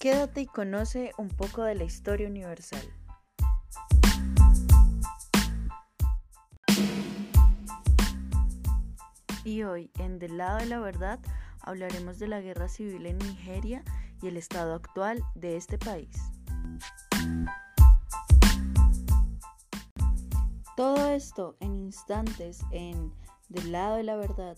Quédate y conoce un poco de la historia universal. Y hoy, en Del lado de la verdad, hablaremos de la guerra civil en Nigeria y el estado actual de este país. Todo esto en instantes en Del lado de la verdad.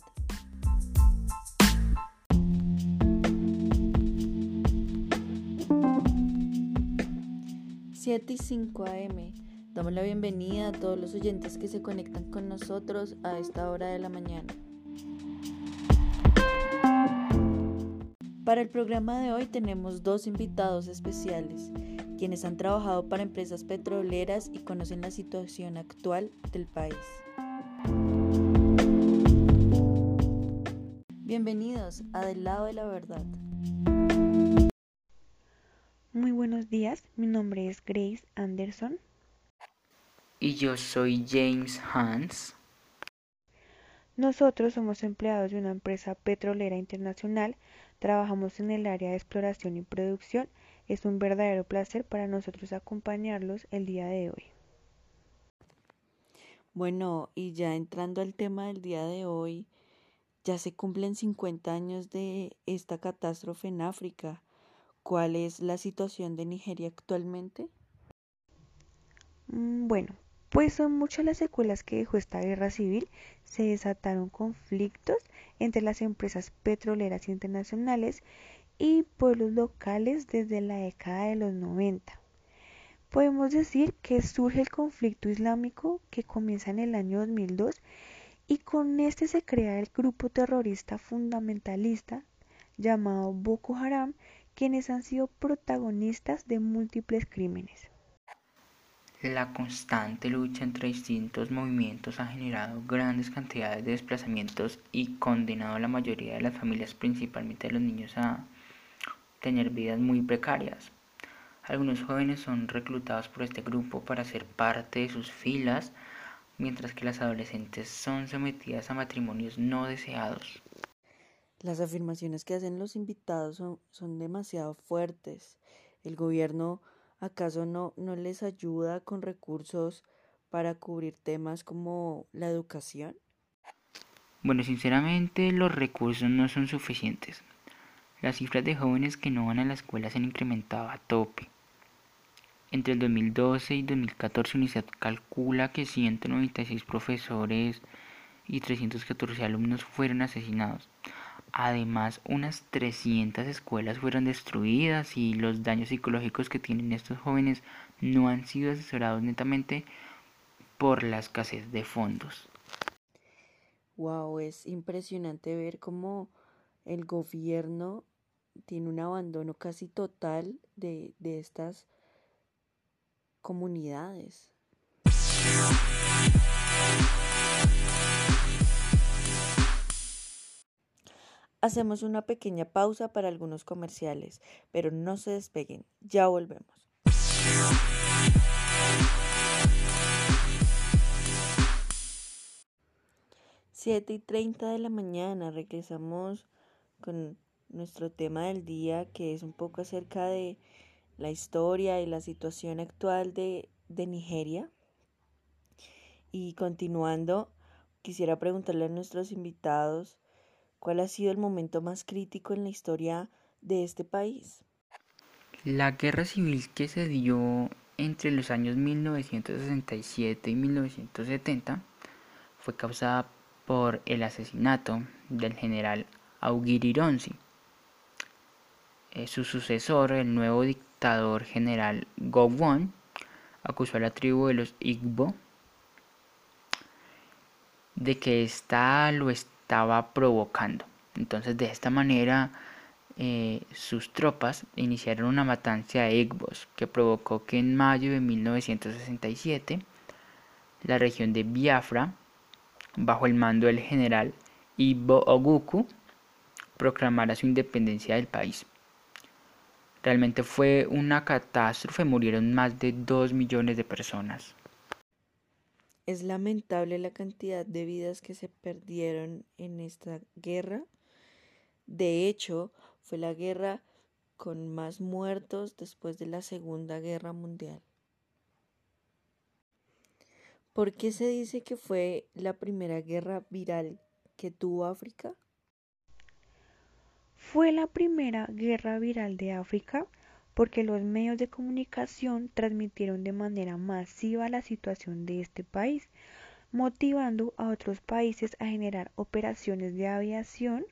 7 y 5 AM. Damos la bienvenida a todos los oyentes que se conectan con nosotros a esta hora de la mañana. Para el programa de hoy tenemos dos invitados especiales, quienes han trabajado para empresas petroleras y conocen la situación actual del país. Bienvenidos a Del lado de la verdad. Buenos días, mi nombre es Grace Anderson. Y yo soy James Hans. Nosotros somos empleados de una empresa petrolera internacional, trabajamos en el área de exploración y producción. Es un verdadero placer para nosotros acompañarlos el día de hoy. Bueno, y ya entrando al tema del día de hoy, ya se cumplen 50 años de esta catástrofe en África. ¿Cuál es la situación de Nigeria actualmente? Mm, bueno, pues son muchas las secuelas que dejó esta guerra civil. Se desataron conflictos entre las empresas petroleras internacionales y pueblos locales desde la década de los 90. Podemos decir que surge el conflicto islámico que comienza en el año 2002 y con este se crea el grupo terrorista fundamentalista llamado Boko Haram quienes han sido protagonistas de múltiples crímenes. La constante lucha entre distintos movimientos ha generado grandes cantidades de desplazamientos y condenado a la mayoría de las familias, principalmente los niños, a tener vidas muy precarias. Algunos jóvenes son reclutados por este grupo para ser parte de sus filas, mientras que las adolescentes son sometidas a matrimonios no deseados. Las afirmaciones que hacen los invitados son, demasiado fuertes. ¿El gobierno acaso no, no les ayuda con recursos para cubrir temas como la educación? Bueno, sinceramente los recursos no son suficientes. Las cifras de jóvenes que no van a la escuela se han incrementado a tope. Entre el 2012 y 2014 UNICEF calcula que 196 profesores y 314 alumnos fueron asesinados. Además, unas 300 escuelas fueron destruidas y los daños psicológicos que tienen estos jóvenes no han sido asesorados netamente por la escasez de fondos. Wow, es impresionante ver cómo el gobierno tiene un abandono casi total de, de estas comunidades. Hacemos una pequeña pausa para algunos comerciales, pero no se despeguen, ya volvemos. Siete y treinta de la mañana regresamos con nuestro tema del día que es un poco acerca de la historia y la situación actual de, de Nigeria. Y continuando, quisiera preguntarle a nuestros invitados ¿Cuál ha sido el momento más crítico en la historia de este país? La guerra civil que se dio entre los años 1967 y 1970 fue causada por el asesinato del general Augirironsi. Eh, su sucesor, el nuevo dictador general Gowon, acusó a la tribu de los Igbo de que ésta lo estaba provocando. Entonces de esta manera eh, sus tropas iniciaron una matanza de Igbos que provocó que en mayo de 1967 la región de Biafra, bajo el mando del general Ibo Oguku, proclamara su independencia del país. Realmente fue una catástrofe, murieron más de 2 millones de personas. Es lamentable la cantidad de vidas que se perdieron en esta guerra. De hecho, fue la guerra con más muertos después de la Segunda Guerra Mundial. ¿Por qué se dice que fue la primera guerra viral que tuvo África? Fue la primera guerra viral de África porque los medios de comunicación transmitieron de manera masiva la situación de este país, motivando a otros países a generar operaciones de aviación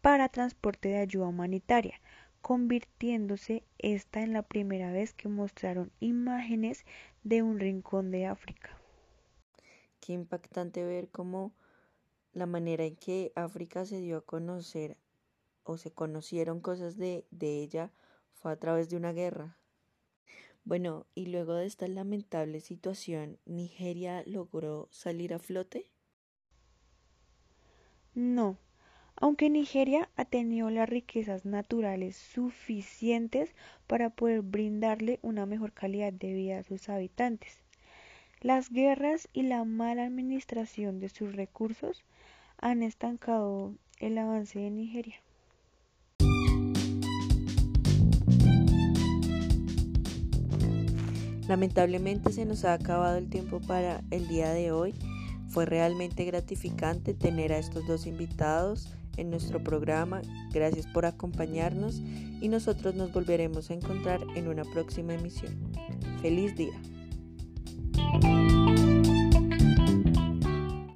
para transporte de ayuda humanitaria, convirtiéndose esta en la primera vez que mostraron imágenes de un rincón de África. Qué impactante ver cómo la manera en que África se dio a conocer o se conocieron cosas de, de ella fue a través de una guerra. Bueno, y luego de esta lamentable situación, ¿Nigeria logró salir a flote? No, aunque Nigeria ha tenido las riquezas naturales suficientes para poder brindarle una mejor calidad de vida a sus habitantes. Las guerras y la mala administración de sus recursos han estancado el avance de Nigeria. Lamentablemente se nos ha acabado el tiempo para el día de hoy. Fue realmente gratificante tener a estos dos invitados en nuestro programa. Gracias por acompañarnos y nosotros nos volveremos a encontrar en una próxima emisión. Feliz día.